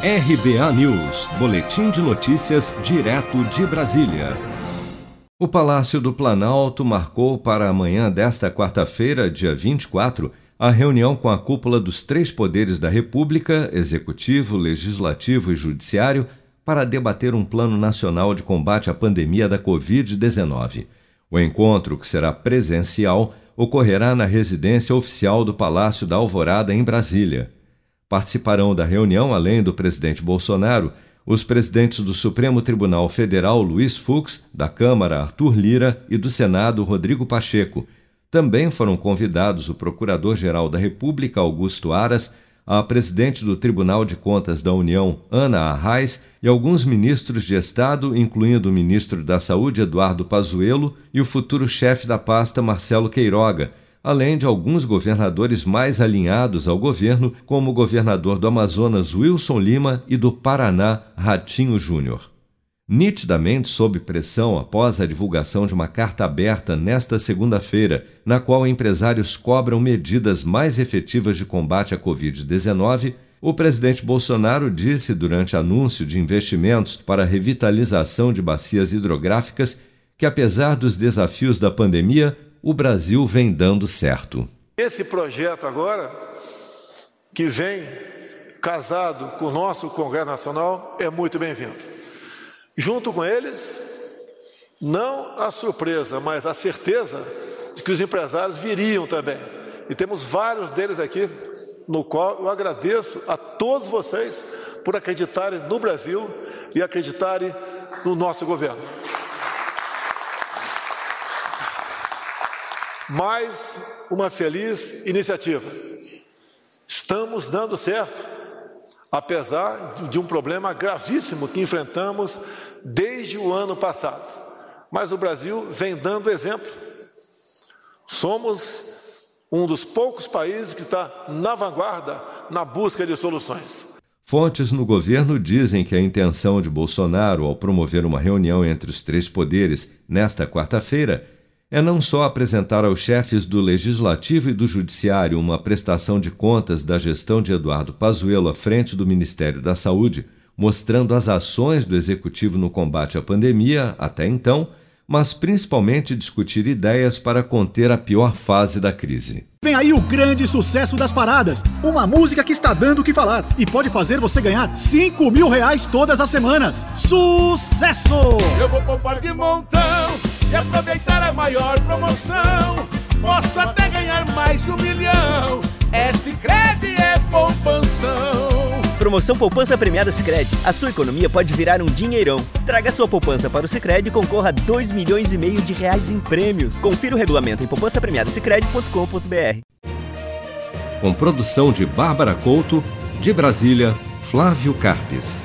RBA News, Boletim de Notícias, direto de Brasília. O Palácio do Planalto marcou para amanhã desta quarta-feira, dia 24, a reunião com a cúpula dos três poderes da República, Executivo, Legislativo e Judiciário, para debater um plano nacional de combate à pandemia da Covid-19. O encontro, que será presencial, ocorrerá na residência oficial do Palácio da Alvorada, em Brasília. Participarão da reunião, além do presidente Bolsonaro, os presidentes do Supremo Tribunal Federal Luiz Fux, da Câmara Arthur Lira e do Senado Rodrigo Pacheco. Também foram convidados o Procurador-Geral da República Augusto Aras, a presidente do Tribunal de Contas da União Ana Arraes e alguns ministros de Estado, incluindo o ministro da Saúde Eduardo Pazuello e o futuro chefe da pasta Marcelo Queiroga além de alguns governadores mais alinhados ao governo, como o governador do Amazonas Wilson Lima e do Paraná Ratinho Júnior. Nitidamente sob pressão após a divulgação de uma carta aberta nesta segunda-feira, na qual empresários cobram medidas mais efetivas de combate à Covid-19, o presidente Bolsonaro disse durante anúncio de investimentos para revitalização de bacias hidrográficas que, apesar dos desafios da pandemia, o Brasil vem dando certo. Esse projeto agora, que vem casado com o nosso Congresso Nacional, é muito bem-vindo. Junto com eles, não a surpresa, mas a certeza de que os empresários viriam também. E temos vários deles aqui, no qual eu agradeço a todos vocês por acreditarem no Brasil e acreditarem no nosso governo. Mais uma feliz iniciativa. Estamos dando certo, apesar de um problema gravíssimo que enfrentamos desde o ano passado. Mas o Brasil vem dando exemplo. Somos um dos poucos países que está na vanguarda na busca de soluções. Fontes no governo dizem que a intenção de Bolsonaro ao promover uma reunião entre os três poderes nesta quarta-feira é não só apresentar aos chefes do Legislativo e do Judiciário uma prestação de contas da gestão de Eduardo Pazuello à frente do Ministério da Saúde, mostrando as ações do Executivo no combate à pandemia até então, mas principalmente discutir ideias para conter a pior fase da crise. Vem aí o grande sucesso das paradas. Uma música que está dando o que falar e pode fazer você ganhar 5 mil reais todas as semanas. Sucesso! Eu vou poupar de montão e aproveitar a maior promoção. Posso até ganhar mais de um milhão. É Sicredi é poupanção. Promoção Poupança Premiada Sicredi. A sua economia pode virar um dinheirão. Traga sua poupança para o Sicredi e concorra a 2 milhões e meio de reais em prêmios. Confira o regulamento em poupancapremiadasicredi.com.br. Com produção de Bárbara Couto, de Brasília, Flávio Carpes.